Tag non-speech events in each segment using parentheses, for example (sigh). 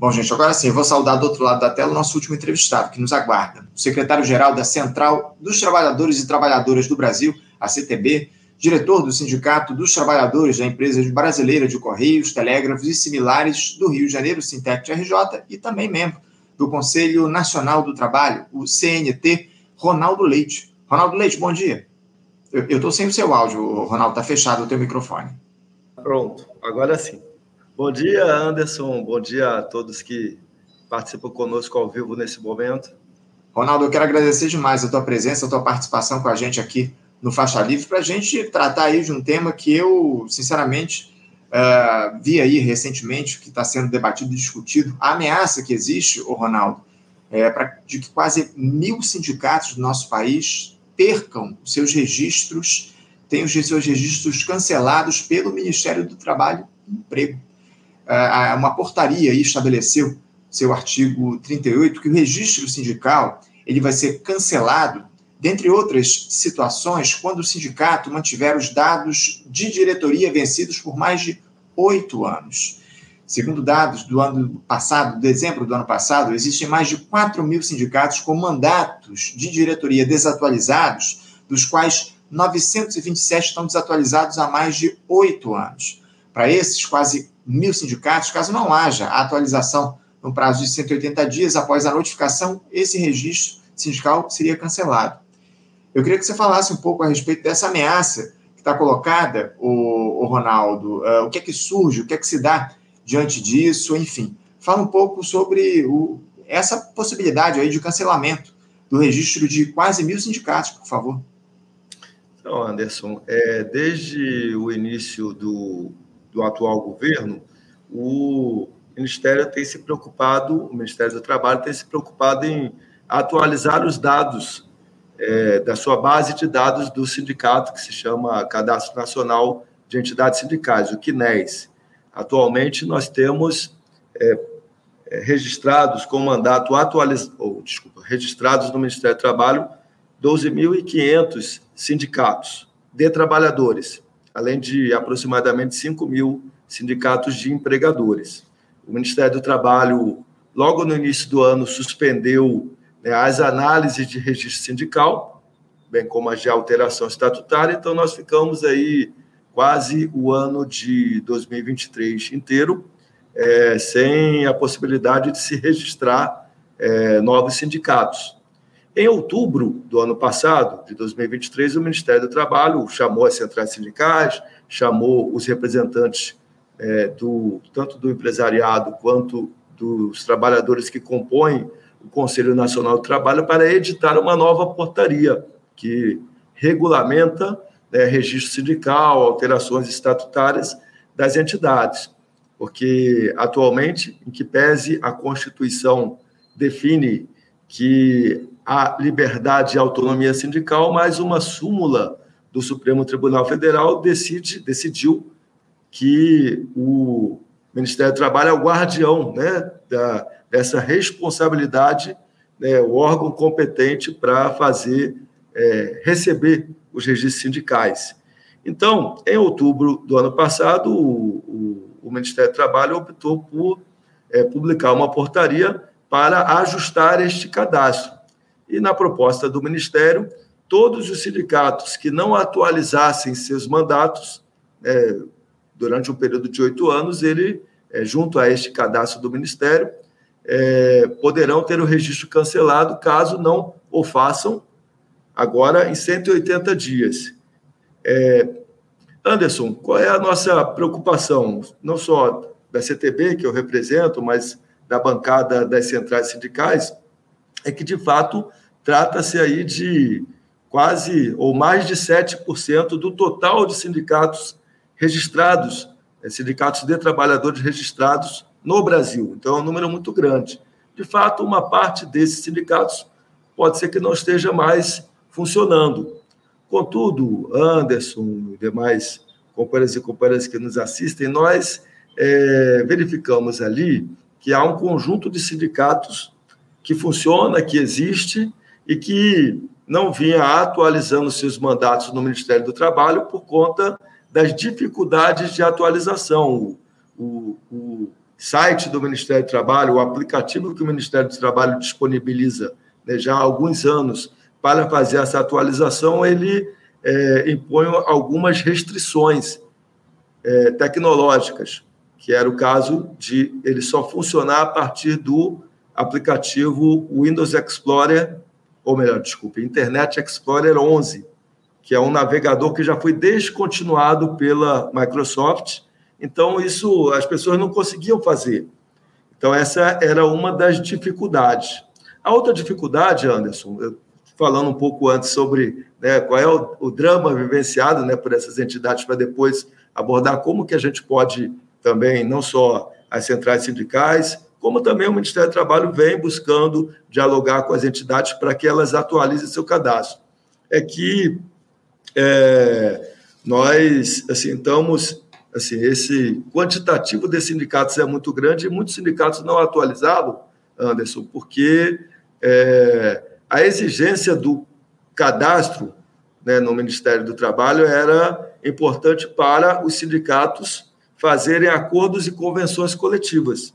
Bom, gente, agora sim, eu vou saudar do outro lado da tela o nosso último entrevistado, que nos aguarda. O secretário-geral da Central dos Trabalhadores e Trabalhadoras do Brasil, a CTB, diretor do Sindicato dos Trabalhadores da Empresa Brasileira de Correios, Telégrafos e Similares do Rio de Janeiro, Sintec RJ, e também membro do Conselho Nacional do Trabalho, o CNT, Ronaldo Leite. Ronaldo Leite, bom dia. Eu estou sem o seu áudio, Ronaldo, está fechado o teu microfone. Pronto, agora sim. Bom dia, Anderson. Bom dia a todos que participam conosco ao vivo nesse momento. Ronaldo, eu quero agradecer demais a tua presença, a tua participação com a gente aqui no Faixa Livre, para a gente tratar aí de um tema que eu, sinceramente, uh, vi aí recentemente, que está sendo debatido e discutido, a ameaça que existe, o Ronaldo, é, pra, de que quase mil sindicatos do nosso país percam seus registros, tenham seus registros cancelados pelo Ministério do Trabalho e Emprego uma portaria estabeleceu, seu artigo 38, que o registro sindical ele vai ser cancelado, dentre outras situações, quando o sindicato mantiver os dados de diretoria vencidos por mais de oito anos. Segundo dados do ano passado, dezembro do ano passado, existem mais de 4 mil sindicatos com mandatos de diretoria desatualizados, dos quais 927 estão desatualizados há mais de oito anos. Para esses, quase mil sindicatos, caso não haja a atualização no prazo de 180 dias após a notificação, esse registro sindical seria cancelado. Eu queria que você falasse um pouco a respeito dessa ameaça que está colocada, o, o Ronaldo. Uh, o que é que surge, o que é que se dá diante disso, enfim. Fala um pouco sobre o, essa possibilidade aí de cancelamento do registro de quase mil sindicatos, por favor. Então, Anderson, é, desde o início do, do atual governo, o Ministério tem se preocupado, o Ministério do Trabalho tem se preocupado em atualizar os dados é, da sua base de dados do sindicato, que se chama Cadastro Nacional de Entidades Sindicais, o CNES. Atualmente, nós temos é, é, registrados com mandato atualizado, ou, desculpa, registrados no Ministério do Trabalho 12.500 sindicatos de trabalhadores além de aproximadamente 5 mil sindicatos de empregadores. O Ministério do Trabalho, logo no início do ano, suspendeu né, as análises de registro sindical, bem como as de alteração estatutária, então nós ficamos aí quase o ano de 2023 inteiro é, sem a possibilidade de se registrar é, novos sindicatos. Em outubro do ano passado, de 2023, o Ministério do Trabalho chamou as centrais sindicais, chamou os representantes é, do tanto do empresariado quanto dos trabalhadores que compõem o Conselho Nacional do Trabalho para editar uma nova portaria que regulamenta né, registro sindical, alterações estatutárias das entidades, porque atualmente, em que pese a Constituição define que a liberdade e a autonomia sindical, mas uma súmula do Supremo Tribunal Federal decide, decidiu que o Ministério do Trabalho é o guardião né, da, dessa responsabilidade, né, o órgão competente para fazer, é, receber os registros sindicais. Então, em outubro do ano passado, o, o, o Ministério do Trabalho optou por é, publicar uma portaria para ajustar este cadastro. E na proposta do Ministério, todos os sindicatos que não atualizassem seus mandatos é, durante um período de oito anos, ele, é, junto a este cadastro do Ministério, é, poderão ter o registro cancelado caso não o façam agora em 180 dias. É, Anderson, qual é a nossa preocupação, não só da CTB, que eu represento, mas da bancada das centrais sindicais, é que, de fato, Trata-se aí de quase ou mais de 7% do total de sindicatos registrados, é, sindicatos de trabalhadores registrados no Brasil. Então, é um número muito grande. De fato, uma parte desses sindicatos pode ser que não esteja mais funcionando. Contudo, Anderson e demais companheiros e companheiras que nos assistem, nós é, verificamos ali que há um conjunto de sindicatos que funciona, que existe e que não vinha atualizando seus mandatos no Ministério do Trabalho por conta das dificuldades de atualização. O, o, o site do Ministério do Trabalho, o aplicativo que o Ministério do Trabalho disponibiliza né, já há alguns anos para fazer essa atualização, ele é, impõe algumas restrições é, tecnológicas, que era o caso de ele só funcionar a partir do aplicativo Windows Explorer, ou melhor, desculpe, Internet Explorer 11, que é um navegador que já foi descontinuado pela Microsoft. Então, isso as pessoas não conseguiam fazer. Então, essa era uma das dificuldades. A outra dificuldade, Anderson, falando um pouco antes sobre né, qual é o, o, drama vivenciado né, por essas entidades, para depois abordar como que a gente pode também, não só as centrais sindicais, como também o Ministério do Trabalho vem buscando dialogar com as entidades para que elas atualizem seu cadastro. É que é, nós assim, estamos assim, esse quantitativo de sindicatos é muito grande e muitos sindicatos não atualizavam, Anderson, porque é, a exigência do cadastro né, no Ministério do Trabalho era importante para os sindicatos fazerem acordos e convenções coletivas.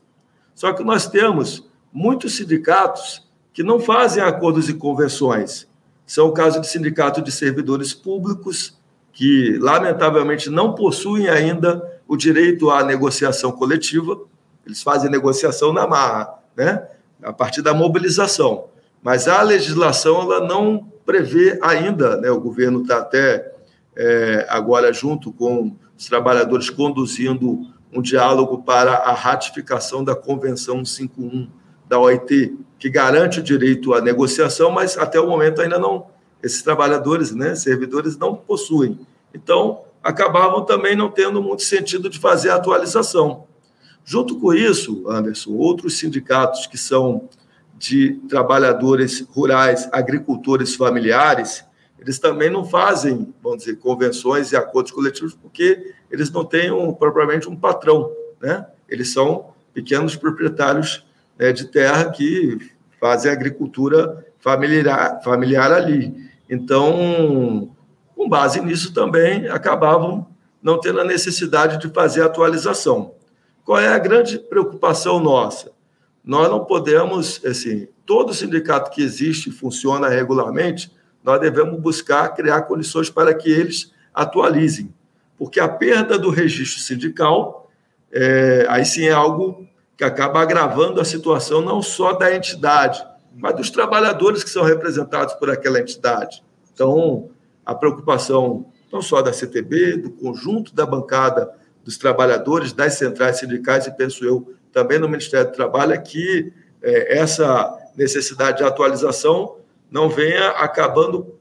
Só que nós temos muitos sindicatos que não fazem acordos e convenções. São o caso de sindicato de servidores públicos, que lamentavelmente não possuem ainda o direito à negociação coletiva. Eles fazem negociação na marra, né? a partir da mobilização. Mas a legislação ela não prevê ainda, né? o governo está até é, agora junto com os trabalhadores conduzindo um diálogo para a ratificação da Convenção 51 da OIT, que garante o direito à negociação, mas até o momento ainda não, esses trabalhadores, né, servidores, não possuem. Então, acabavam também não tendo muito sentido de fazer a atualização. Junto com isso, Anderson, outros sindicatos que são de trabalhadores rurais, agricultores familiares, eles também não fazem, vamos dizer, convenções e acordos coletivos, porque eles não têm um, propriamente um patrão, né? Eles são pequenos proprietários né, de terra que fazem agricultura familiar, familiar ali. Então, com base nisso também, acabavam não tendo a necessidade de fazer atualização. Qual é a grande preocupação nossa? Nós não podemos, assim, todo sindicato que existe e funciona regularmente, nós devemos buscar criar condições para que eles atualizem, porque a perda do registro sindical, é, aí sim é algo que acaba agravando a situação não só da entidade, mas dos trabalhadores que são representados por aquela entidade. Então, a preocupação não só da CTB, do conjunto da bancada dos trabalhadores, das centrais sindicais, e penso eu também no Ministério do Trabalho, é que é, essa necessidade de atualização não venha acabando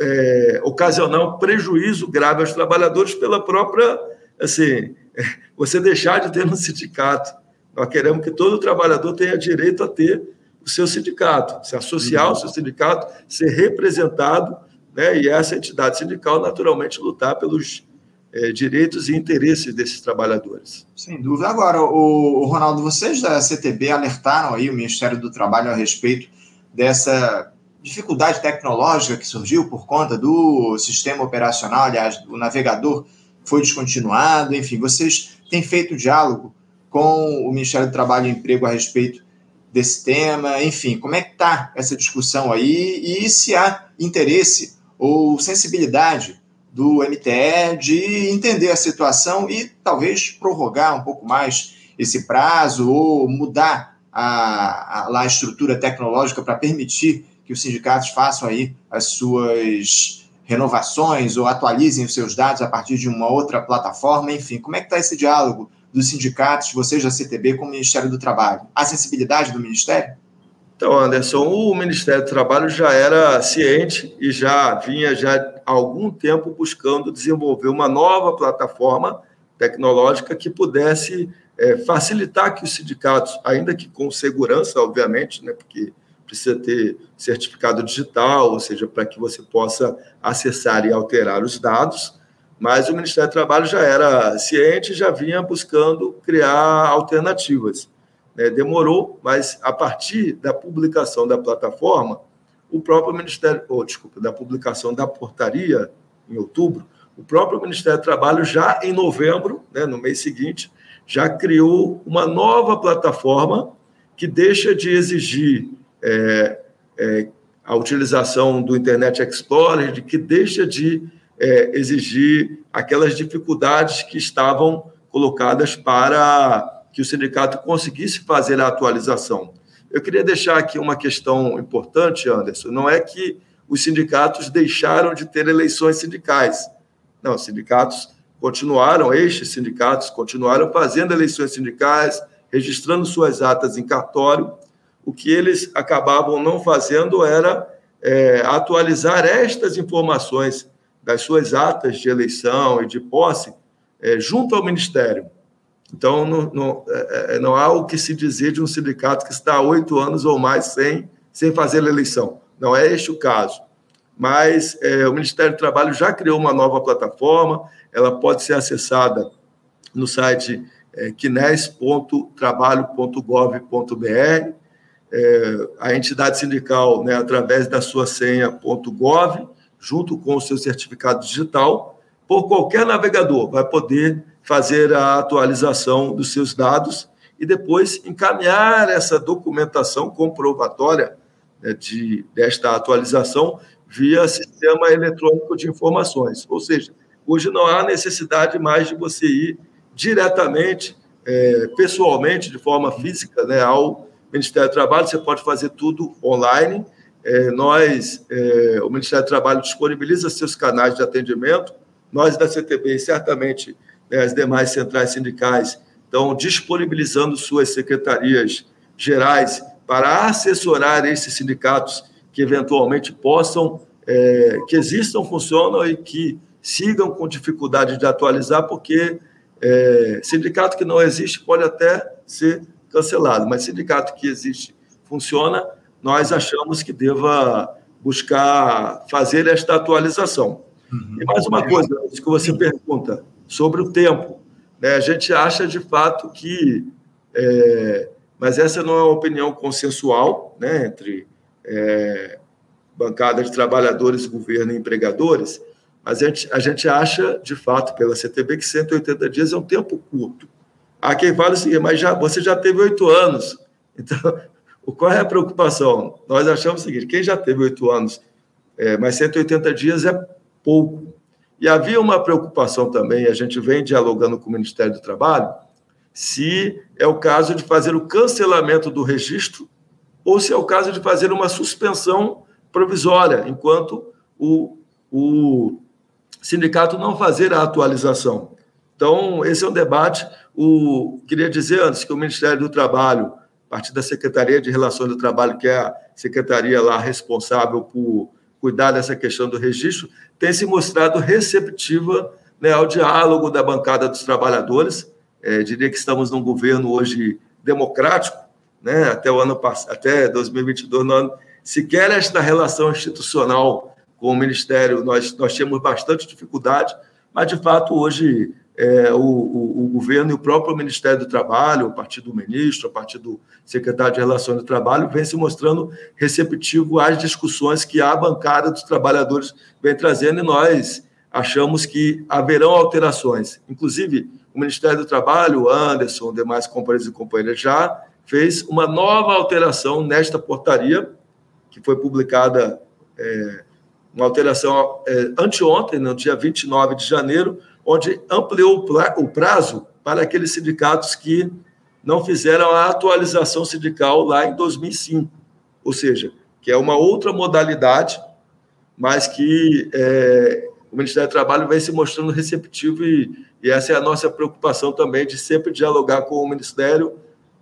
é, ocasionando prejuízo grave aos trabalhadores pela própria, assim, (laughs) você deixar de ter um sindicato. Nós queremos que todo trabalhador tenha direito a ter o seu sindicato, se associar ao seu sindicato, ser representado, né, e essa entidade sindical, naturalmente, lutar pelos é, direitos e interesses desses trabalhadores. Sem dúvida. Agora, o, o Ronaldo, vocês da CTB alertaram aí o Ministério do Trabalho a respeito dessa dificuldade tecnológica que surgiu por conta do sistema operacional, aliás, o navegador foi descontinuado, enfim, vocês têm feito diálogo com o Ministério do Trabalho e Emprego a respeito desse tema, enfim, como é que está essa discussão aí? E se há interesse ou sensibilidade do MTE de entender a situação e talvez prorrogar um pouco mais esse prazo ou mudar a, a, a estrutura tecnológica para permitir que os sindicatos façam aí as suas renovações ou atualizem os seus dados a partir de uma outra plataforma, enfim, como é que está esse diálogo dos sindicatos, vocês da CTB com o Ministério do Trabalho? A sensibilidade do Ministério? Então, Anderson, o Ministério do Trabalho já era ciente e já vinha já há algum tempo buscando desenvolver uma nova plataforma tecnológica que pudesse é, facilitar que os sindicatos, ainda que com segurança, obviamente, né, porque precisa ter certificado digital, ou seja, para que você possa acessar e alterar os dados, mas o Ministério do Trabalho já era ciente, já vinha buscando criar alternativas. Né? Demorou, mas a partir da publicação da plataforma, o próprio Ministério, oh, desculpa, da publicação da portaria em outubro, o próprio Ministério do Trabalho já em novembro, né, no mês seguinte, já criou uma nova plataforma que deixa de exigir é, é, a utilização do Internet Explorer, de que deixa de é, exigir aquelas dificuldades que estavam colocadas para que o sindicato conseguisse fazer a atualização. Eu queria deixar aqui uma questão importante, Anderson. Não é que os sindicatos deixaram de ter eleições sindicais. Não, os sindicatos continuaram, estes sindicatos continuaram fazendo eleições sindicais, registrando suas atas em cartório. O que eles acabavam não fazendo era é, atualizar estas informações das suas atas de eleição e de posse é, junto ao Ministério. Então, não, não, é, é, não, há o que se dizer de um sindicato que está há oito anos ou mais sem, sem fazer eleição. Não é este o caso. Mas é, o Ministério do Trabalho já criou uma nova plataforma, ela pode ser acessada no site é. É, a entidade sindical, né, através da sua senha.gov, junto com o seu certificado digital, por qualquer navegador, vai poder fazer a atualização dos seus dados e depois encaminhar essa documentação comprovatória né, de, desta atualização via sistema eletrônico de informações. Ou seja, hoje não há necessidade mais de você ir diretamente, é, pessoalmente, de forma física, né, ao Ministério do Trabalho, você pode fazer tudo online. É, nós, é, o Ministério do Trabalho disponibiliza seus canais de atendimento, nós da CTB certamente né, as demais centrais sindicais estão disponibilizando suas secretarias gerais para assessorar esses sindicatos que eventualmente possam, é, que existam, funcionam e que sigam com dificuldade de atualizar, porque é, sindicato que não existe pode até ser cancelado, mas sindicato que existe, funciona, nós achamos que deva buscar fazer esta atualização. Uhum. E mais uma coisa, isso que você pergunta, sobre o tempo. Né? A gente acha, de fato, que. É, mas essa não é uma opinião consensual né, entre é, bancada de trabalhadores, governo e empregadores, mas a gente, a gente acha, de fato, pela CTB, que 180 dias é um tempo curto. Há quem fale o seguinte, mas já, você já teve oito anos. (laughs) Então, qual é a preocupação? Nós achamos o seguinte: quem já teve oito anos, é, mas 180 dias é pouco. E havia uma preocupação também, a gente vem dialogando com o Ministério do Trabalho, se é o caso de fazer o cancelamento do registro ou se é o caso de fazer uma suspensão provisória, enquanto o, o sindicato não fazer a atualização. Então, esse é um debate. O, queria dizer antes que o Ministério do Trabalho, a partir da Secretaria de Relações do Trabalho, que é a secretaria lá responsável por cuidar dessa questão do registro, tem se mostrado receptiva né, ao diálogo da bancada dos trabalhadores. É, diria que estamos num governo hoje democrático, né, até o ano até 2022, não, sequer esta relação institucional com o Ministério nós, nós tínhamos bastante dificuldade, mas de fato hoje é, o, o, o, governo e o próprio Ministério do Trabalho, a partir do ministro, a partir do secretário de Relações do Trabalho, vem se mostrando receptivo às discussões que a bancada dos trabalhadores vem trazendo e nós achamos que haverão alterações. Inclusive, o Ministério do Trabalho, Anderson, demais companheiros e companheiras, já fez uma nova alteração nesta portaria, que foi publicada, é, uma alteração é, anteontem, no dia 29 de janeiro, onde ampliou o prazo para aqueles sindicatos que não fizeram a atualização sindical lá em 2005, ou seja, que é uma outra modalidade, mas que é, o Ministério do Trabalho vem se mostrando receptivo e, e essa é a nossa preocupação também de sempre dialogar com o Ministério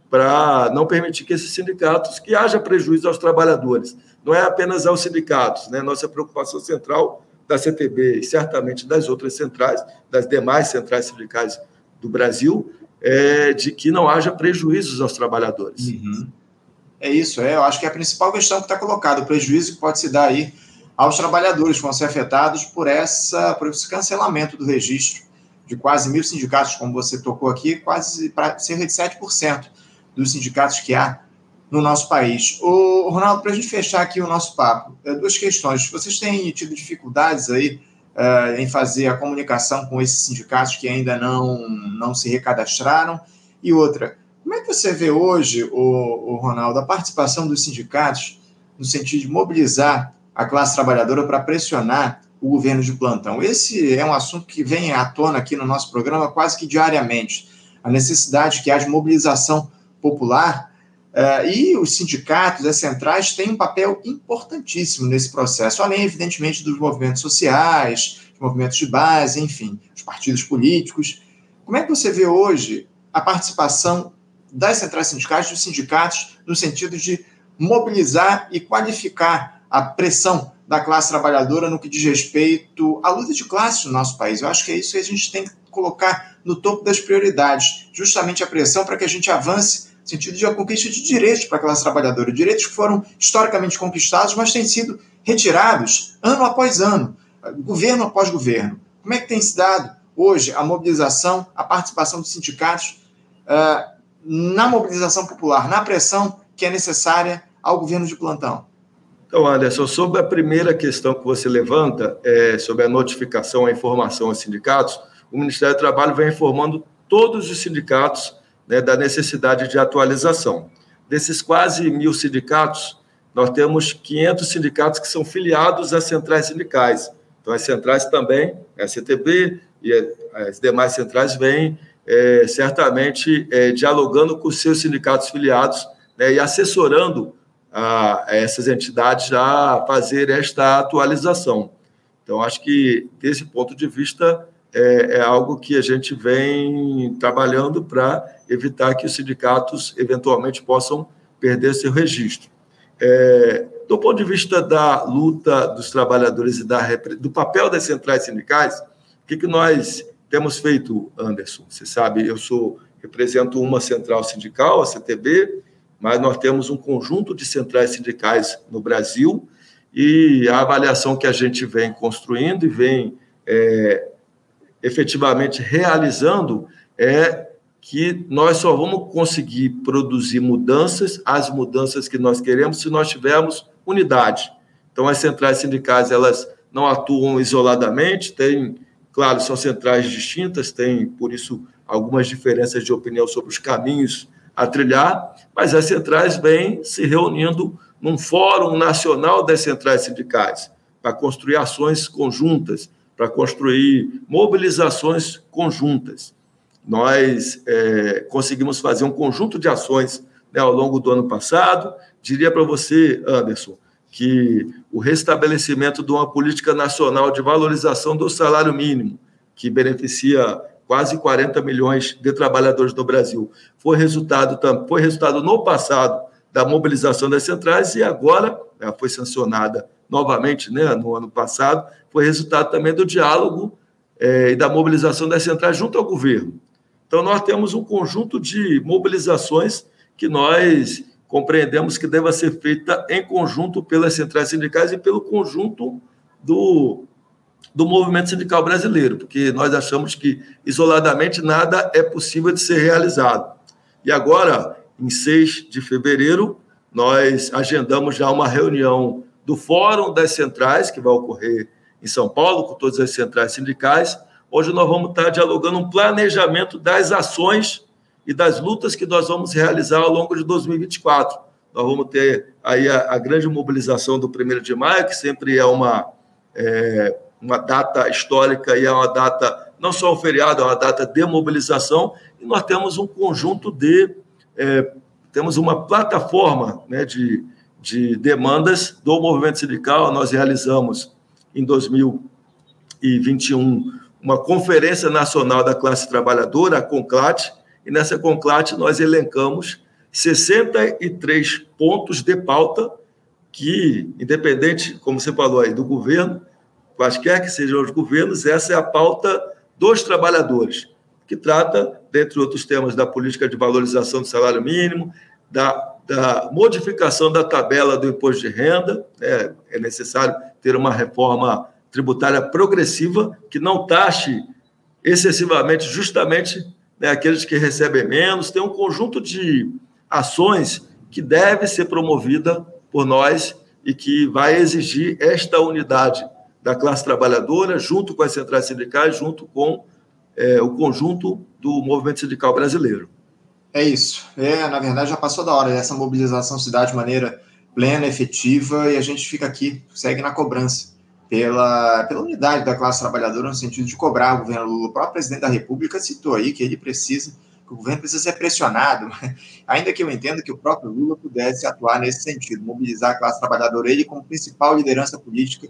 para não permitir que esses sindicatos, que haja prejuízo aos trabalhadores, não é apenas aos sindicatos, né? Nossa preocupação central da CTB e certamente das outras centrais, das demais centrais sindicais do Brasil, é, de que não haja prejuízos aos trabalhadores. Uhum. É isso, é, eu acho que é a principal questão que está colocada, o prejuízo que pode se dar aí aos trabalhadores que vão ser afetados por, essa, por esse cancelamento do registro de quase mil sindicatos, como você tocou aqui, quase cerca de 7% dos sindicatos que há no nosso país. O Ronaldo, para a gente fechar aqui o nosso papo, é, duas questões. Vocês têm tido dificuldades aí uh, em fazer a comunicação com esses sindicatos que ainda não, não se recadastraram? E outra, como é que você vê hoje, o, o Ronaldo, a participação dos sindicatos no sentido de mobilizar a classe trabalhadora para pressionar o governo de plantão? Esse é um assunto que vem à tona aqui no nosso programa quase que diariamente. A necessidade que haja mobilização popular uh, e os sindicatos, as centrais, têm um papel importantíssimo nesse processo, além, evidentemente, dos movimentos sociais, os movimentos de base, enfim, os partidos políticos. Como é que você vê hoje a participação das centrais sindicais, dos sindicatos, no sentido de mobilizar e qualificar a pressão da classe trabalhadora no que diz respeito à luta de classe no nosso país. Eu acho que é isso que a gente tem que colocar no topo das prioridades, justamente a pressão para que a gente avance sentido de a conquista de direitos para a classe trabalhadora, direitos que foram historicamente conquistados, mas têm sido retirados ano após ano, governo após governo. Como é que tem se dado hoje a mobilização, a participação dos sindicatos uh, na mobilização popular, na pressão que é necessária ao governo de plantão? Então, Anderson, sobre a primeira questão que você levanta, é, sobre a notificação, a informação aos sindicatos, o Ministério do Trabalho vem informando todos os sindicatos né, da necessidade de atualização. Desses quase mil sindicatos, nós temos 500 sindicatos que são filiados às centrais sindicais. Então, as centrais também, a CTB e as demais centrais vêm é, certamente é, dialogando com seus sindicatos filiados né, e assessorando a, a essas entidades a fazer esta atualização. Então, acho que, desse ponto de vista, é, é algo que a gente vem trabalhando para evitar que os sindicatos eventualmente possam perder seu registro. É, do ponto de vista da luta dos trabalhadores e da, do papel das centrais sindicais, o que, que nós temos feito, Anderson? Você sabe, eu sou represento uma central sindical, a CTB, mas nós temos um conjunto de centrais sindicais no Brasil e a avaliação que a gente vem construindo e vem é, efetivamente realizando é que nós só vamos conseguir produzir mudanças, as mudanças que nós queremos, se nós tivermos unidade. Então, as centrais sindicais, elas não atuam isoladamente, tem, claro, são centrais distintas, tem, por isso, algumas diferenças de opinião sobre os caminhos a trilhar, mas as centrais vêm se reunindo num Fórum Nacional das Centrais Sindicais para construir ações conjuntas, para construir mobilizações conjuntas. Nós é, conseguimos fazer um conjunto de ações né, ao longo do ano passado. Diria para você, Anderson, que o restabelecimento de uma política nacional de valorização do salário mínimo, que beneficia quase 40 milhões de trabalhadores no Brasil. Foi resultado, foi resultado no passado da mobilização das centrais e agora ela foi sancionada novamente né, no ano passado, foi resultado também do diálogo é, e da mobilização das centrais junto ao governo. Então, nós temos um conjunto de mobilizações que nós compreendemos que deva ser feita em conjunto pelas centrais sindicais e pelo conjunto do, do movimento sindical brasileiro, porque nós achamos que isoladamente nada é possível de ser realizado. E agora, em 6 de fevereiro, nós agendamos já uma reunião do Fórum das Centrais, que vai ocorrer em São Paulo, com todas as centrais sindicais. Hoje nós vamos estar dialogando um planejamento das ações e das lutas que nós vamos realizar ao longo de 2024. Nós vamos ter aí a, a grande mobilização do 1 de maio, que sempre é uma é, uma data histórica e é uma data, não só um feriado, é uma data de mobilização, e nós temos um conjunto de, é, temos uma plataforma né, de, de demandas do movimento sindical, nós realizamos em 2021 uma Conferência Nacional da Classe Trabalhadora, a CONCLAT, e nessa CONCLAT nós elencamos 63 pontos de pauta que, independente, como você falou aí, do governo, quaisquer que sejam os governos, essa é a pauta dos trabalhadores, que trata, dentre outros temas, da política de valorização do salário mínimo, da, da modificação da tabela do imposto de renda, é, é necessário ter uma reforma tributária progressiva que não taxe excessivamente, justamente né, aqueles que recebem menos. Tem um conjunto de ações que deve ser promovida por nós e que vai exigir esta unidade da classe trabalhadora, junto com as centrais sindicais, junto com é, o conjunto do movimento sindical brasileiro. É isso. É, na verdade, já passou da hora dessa mobilização se dar de maneira plena, efetiva, e a gente fica aqui, segue na cobrança pela, pela unidade da classe trabalhadora no sentido de cobrar o governo Lula. O próprio presidente da República citou aí que ele precisa, que o governo precisa ser pressionado, ainda que eu entenda que o próprio Lula pudesse atuar nesse sentido, mobilizar a classe trabalhadora, ele como principal liderança política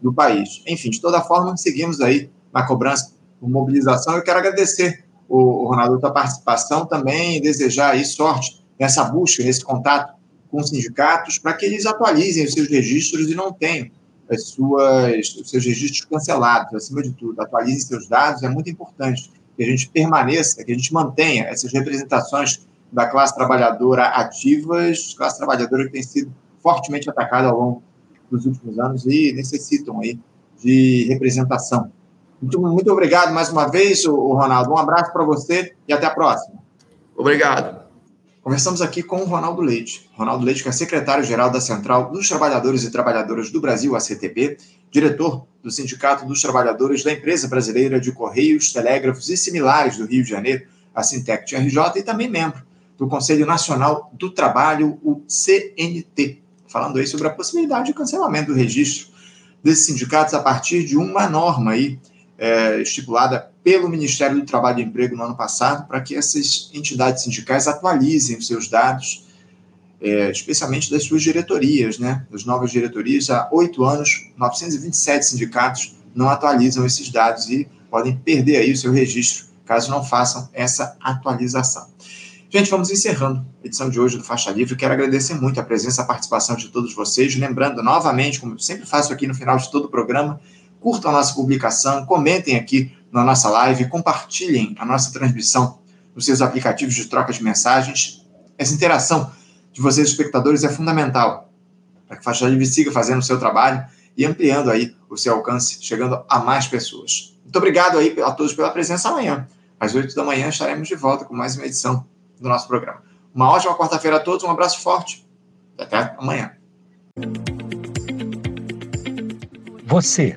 do país. Enfim, de toda forma, seguimos aí na cobrança por mobilização. Eu quero agradecer o, Ronaldo, a tua participação também desejar aí sorte nessa busca, nesse contato com os sindicatos, para que eles atualizem os seus registros e não tenham as suas, os seus registros cancelados, acima de tudo. Atualizem seus dados, é muito importante que a gente permaneça, que a gente mantenha essas representações da classe trabalhadora ativas, classe trabalhadora que tem sido fortemente atacada ao longo dos últimos anos e necessitam aí de representação. Muito, muito obrigado mais uma vez, o Ronaldo. Um abraço para você e até a próxima. Obrigado. Conversamos aqui com o Ronaldo Leite. Ronaldo Leite, que é secretário-geral da Central dos Trabalhadores e Trabalhadoras do Brasil, a CTB, diretor do Sindicato dos Trabalhadores da Empresa Brasileira de Correios, Telégrafos e Similares do Rio de Janeiro, a Sintec RJ, e também membro do Conselho Nacional do Trabalho, o CNT, falando aí sobre a possibilidade de cancelamento do registro desses sindicatos a partir de uma norma aí é, estipulada pelo Ministério do Trabalho e Emprego no ano passado, para que essas entidades sindicais atualizem os seus dados, é, especialmente das suas diretorias, né? Das novas diretorias, há oito anos, 927 sindicatos não atualizam esses dados e podem perder aí o seu registro, caso não façam essa atualização. Gente, vamos encerrando a edição de hoje do Faixa Livre. Quero agradecer muito a presença, a participação de todos vocês. Lembrando novamente, como sempre faço aqui no final de todo o programa, curtam a nossa publicação, comentem aqui na nossa live, compartilhem a nossa transmissão nos seus aplicativos de troca de mensagens. Essa interação de vocês, espectadores, é fundamental para que a Faixa Livre siga fazendo o seu trabalho e ampliando aí o seu alcance, chegando a mais pessoas. Muito obrigado aí a todos pela presença amanhã. Às 8 da manhã estaremos de volta com mais uma edição do nosso programa. Uma ótima quarta-feira a todos, um abraço forte. Até amanhã. Você,